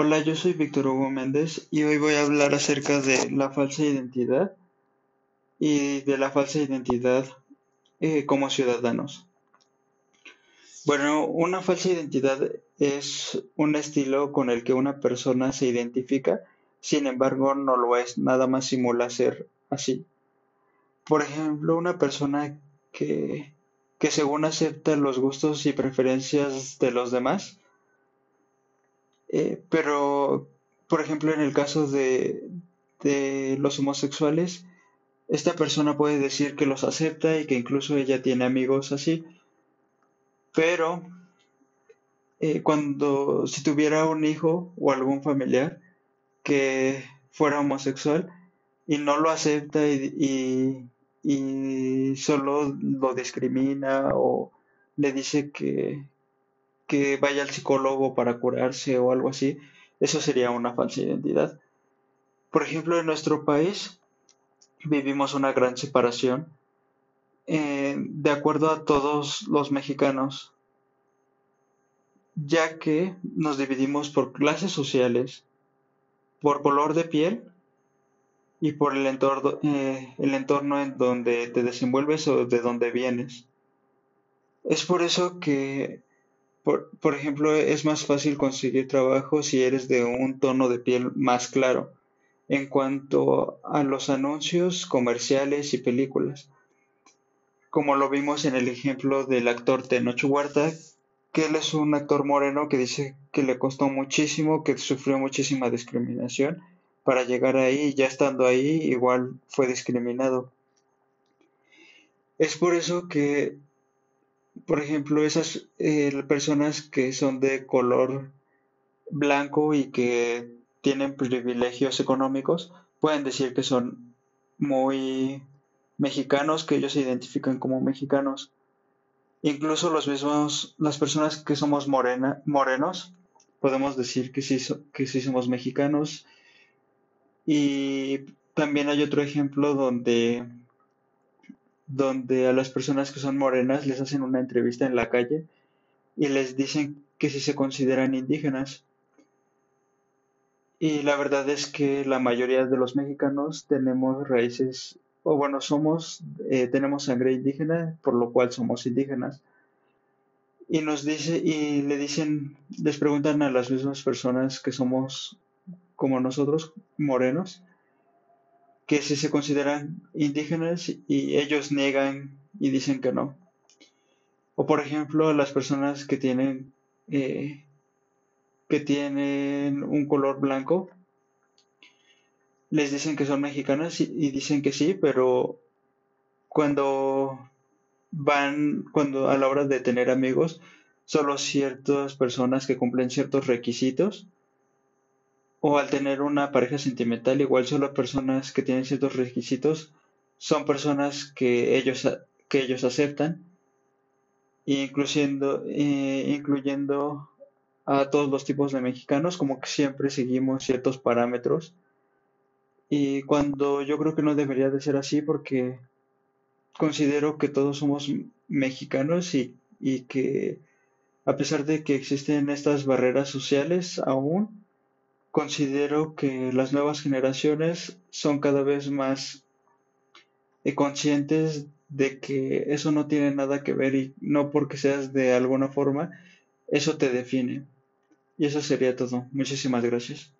Hola, yo soy Víctor Hugo Méndez y hoy voy a hablar acerca de la falsa identidad y de la falsa identidad eh, como ciudadanos. Bueno, una falsa identidad es un estilo con el que una persona se identifica, sin embargo no lo es, nada más simula ser así. Por ejemplo, una persona que, que según acepta los gustos y preferencias de los demás, eh, pero, por ejemplo, en el caso de, de los homosexuales, esta persona puede decir que los acepta y que incluso ella tiene amigos así, pero eh, cuando si tuviera un hijo o algún familiar que fuera homosexual y no lo acepta y, y solo lo discrimina o le dice que, que vaya al psicólogo para curarse o algo así, eso sería una falsa identidad. Por ejemplo, en nuestro país vivimos una gran separación eh, de acuerdo a todos los mexicanos, ya que nos dividimos por clases sociales, por color de piel y por el entorno, eh, el entorno en donde te desenvuelves o de donde vienes. Es por eso que por, ejemplo, es más fácil conseguir trabajo si eres de un tono de piel más claro en cuanto a los anuncios comerciales y películas. Como lo vimos en el ejemplo del actor Tenoch Huerta, que él es un actor moreno que dice que le costó muchísimo, que sufrió muchísima discriminación para llegar ahí y ya estando ahí igual fue discriminado. Es por eso que por ejemplo, esas eh, personas que son de color blanco y que tienen privilegios económicos, pueden decir que son muy mexicanos, que ellos se identifican como mexicanos. Incluso los mismos, las personas que somos morena, morenos, podemos decir que sí, que sí somos mexicanos. Y también hay otro ejemplo donde donde a las personas que son morenas les hacen una entrevista en la calle y les dicen que si se consideran indígenas. Y la verdad es que la mayoría de los mexicanos tenemos raíces, o bueno, somos, eh, tenemos sangre indígena, por lo cual somos indígenas. Y nos dice, y le dicen, les preguntan a las mismas personas que somos como nosotros, morenos, que si se consideran indígenas y ellos niegan y dicen que no. O por ejemplo, las personas que tienen eh, que tienen un color blanco les dicen que son mexicanas y, y, dicen que sí, pero cuando van, cuando a la hora de tener amigos, solo ciertas personas que cumplen ciertos requisitos o al tener una pareja sentimental, igual solo personas que tienen ciertos requisitos son personas que ellos, que ellos aceptan, incluyendo, eh, incluyendo a todos los tipos de mexicanos, como que siempre seguimos ciertos parámetros. Y cuando yo creo que no debería de ser así porque considero que todos somos mexicanos y, y que a pesar de que existen estas barreras sociales aún, considero que las nuevas generaciones son cada vez más eh, conscientes de que eso no tiene nada que ver y no porque seas de alguna forma, eso te define. Y eso sería todo. Muchísimas gracias.